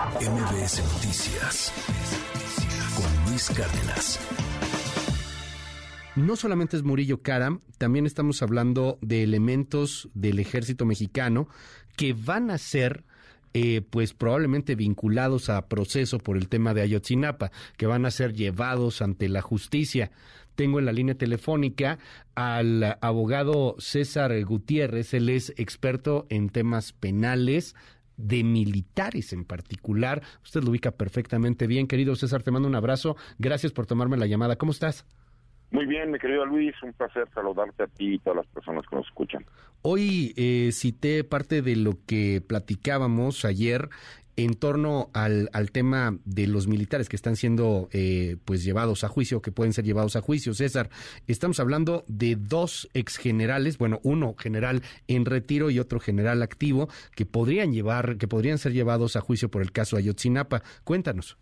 MBS Noticias con Luis Cárdenas. No solamente es Murillo Karam, también estamos hablando de elementos del ejército mexicano que van a ser eh, pues probablemente vinculados a proceso por el tema de Ayotzinapa, que van a ser llevados ante la justicia. Tengo en la línea telefónica al abogado César Gutiérrez, él es experto en temas penales de militares en particular. Usted lo ubica perfectamente bien, querido César, te mando un abrazo. Gracias por tomarme la llamada. ¿Cómo estás? Muy bien, mi querido Luis, un placer saludarte a ti y todas las personas que nos escuchan. Hoy eh, cité parte de lo que platicábamos ayer en torno al, al, tema de los militares que están siendo eh, pues llevados a juicio, que pueden ser llevados a juicio. César, estamos hablando de dos exgenerales, bueno, uno general en retiro y otro general activo, que podrían llevar, que podrían ser llevados a juicio por el caso Ayotzinapa. Cuéntanos.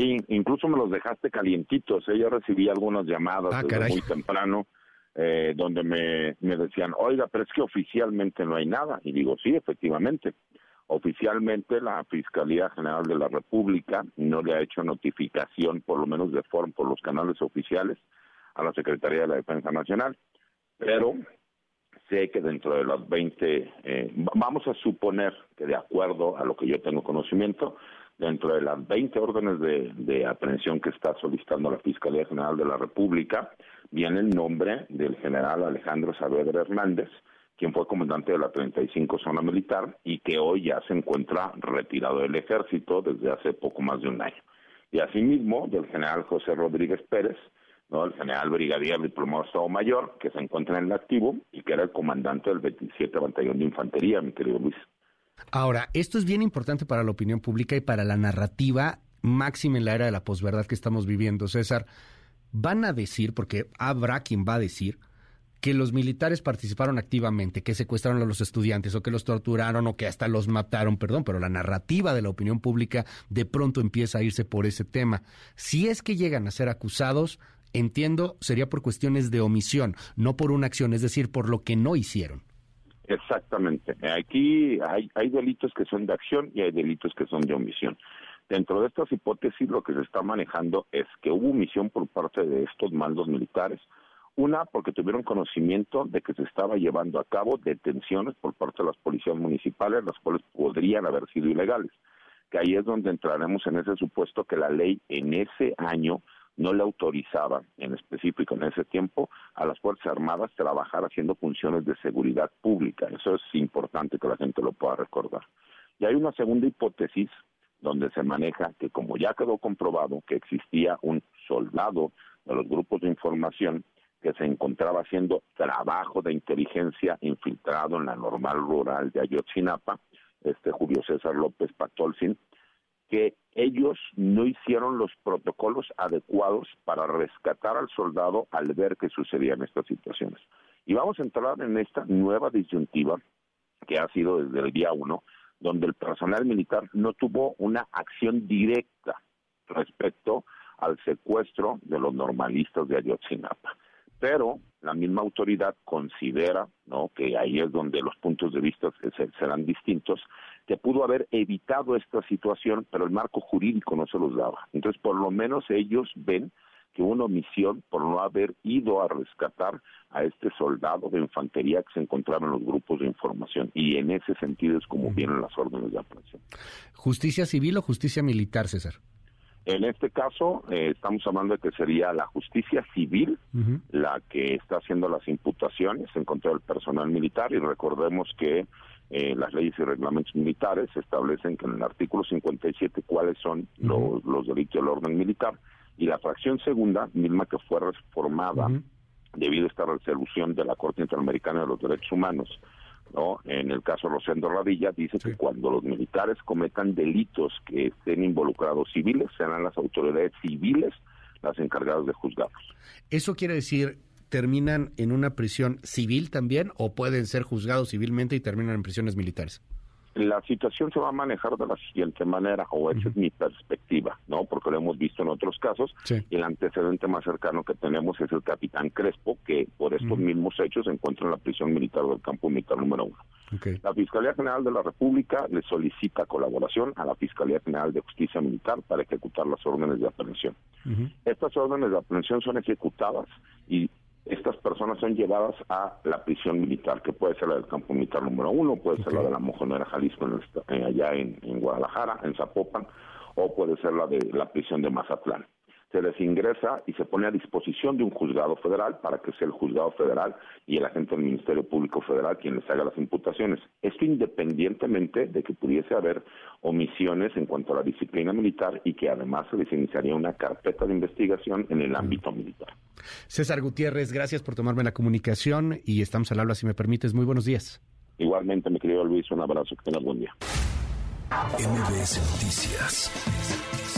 Sí, incluso me los dejaste calientitos. ¿eh? Yo recibí algunas llamadas Ah, desde muy temprano eh, donde me, me decían, oiga, pero es que oficialmente no hay nada. Y digo, sí, efectivamente. Oficialmente la Fiscalía General de la República no le ha hecho notificación, por lo menos de forma, por los canales oficiales, a la Secretaría de la Defensa Nacional. Pero sé que dentro de las 20, eh, va- vamos a suponer que de acuerdo a lo que yo tengo conocimiento, dentro de las 20 órdenes de, de aprehensión que está solicitando la Fiscalía General de la República, viene el nombre del general Alejandro Saavedra Hernández, quien fue comandante de la 35 Zona Militar y que hoy ya se encuentra retirado del ejército desde hace poco más de un año. Y asimismo del general José Rodríguez Pérez, ¿no? el general brigadier diplomado Estado Mayor, que se encuentra en el activo y que era el comandante del 27 Batallón de Infantería, mi querido Luis. Ahora, esto es bien importante para la opinión pública y para la narrativa máxima en la era de la posverdad que estamos viviendo. César, van a decir, porque habrá quien va a decir, que los militares participaron activamente, que secuestraron a los estudiantes o que los torturaron o que hasta los mataron, perdón, pero la narrativa de la opinión pública de pronto empieza a irse por ese tema. Si es que llegan a ser acusados, entiendo, sería por cuestiones de omisión, no por una acción, es decir, por lo que no hicieron. Exactamente. Aquí hay, delitos que son de acción y hay delitos que son de omisión. Dentro de estas hipótesis lo que se está manejando es que hubo omisión por parte de estos mandos militares. Una, porque tuvieron conocimiento de que se estaba llevando a cabo detenciones por parte de las policías municipales, las cuales podrían haber sido ilegales. Que ahí es donde entraremos en ese supuesto que la ley en ese año no le autorizaba, en específico en ese tiempo, a las Fuerzas Armadas trabajar haciendo funciones de seguridad pública. Eso es importante que la gente lo pueda recordar. Y hay una segunda hipótesis donde se maneja que como ya quedó comprobado que existía un soldado de los grupos de información que se encontraba haciendo trabajo de inteligencia infiltrado en la normal rural de Ayotzinapa, este Julio César López Patolcin, que ellos no hicieron los protocolos adecuados para rescatar al soldado al ver que sucedían estas situaciones. Y vamos a entrar en esta nueva disyuntiva que ha sido desde el día uno, donde el personal militar no tuvo una acción directa respecto al secuestro de los normalistas de Ayotzinapa. Pero la misma autoridad considera, ¿no? que ahí es donde los puntos de vista se- serán distintos, que pudo haber evitado esta situación, pero el marco jurídico no se los daba. Entonces, por lo menos ellos ven que una omisión por no haber ido a rescatar a este soldado de infantería que se encontraba en los grupos de información. Y en ese sentido es como vienen las órdenes de aprehensión. ¿Justicia civil o justicia militar, César? En este caso, eh, estamos hablando de que sería la justicia civil la que está haciendo las imputaciones en contra del personal militar y recordemos que eh, las leyes y reglamentos militares establecen que en el artículo 57 cuáles son los, los delitos del orden militar y la fracción segunda, misma que fue reformada debido a esta resolución de la Corte Interamericana de los Derechos Humanos, ¿no? En el caso Rosendo Radilla dice Sí. que cuando los militares cometan delitos que estén involucrados civiles, serán las autoridades civiles las encargadas de juzgarlos. ¿Eso quiere decir terminan en una prisión civil también o pueden ser juzgados civilmente y terminan en prisiones militares? La situación se va a manejar de la siguiente manera, o esa es mi perspectiva, ¿no? Porque lo hemos visto en otros casos, Sí. y el antecedente más cercano que tenemos es el capitán Crespo, que por estos mismos hechos se encuentra en la prisión militar del campo militar número uno. La Fiscalía General de la República le solicita colaboración a la Fiscalía General de Justicia Militar para ejecutar las órdenes de aprehensión. Estas órdenes de aprehensión son ejecutadas y estas personas son llevadas a la prisión militar, que puede ser la del campo militar número uno, puede ser la de la Mojonera Jalisco, en allá en, en Guadalajara, en Zapopan, o puede ser la de la prisión de Mazatlán se les ingresa y se pone a disposición de un juzgado federal para que sea el juzgado federal y el agente del Ministerio Público Federal quien les haga las imputaciones. Esto independientemente de que pudiese haber omisiones en cuanto a la disciplina militar y que además se les iniciaría una carpeta de investigación en el ámbito militar. César Gutiérrez, gracias por tomarme la comunicación y estamos al habla si me permites. Muy buenos días. Igualmente, mi querido Luis, un abrazo, que tengas buen día. MBS Noticias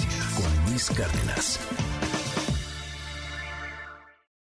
Luis Cárdenas.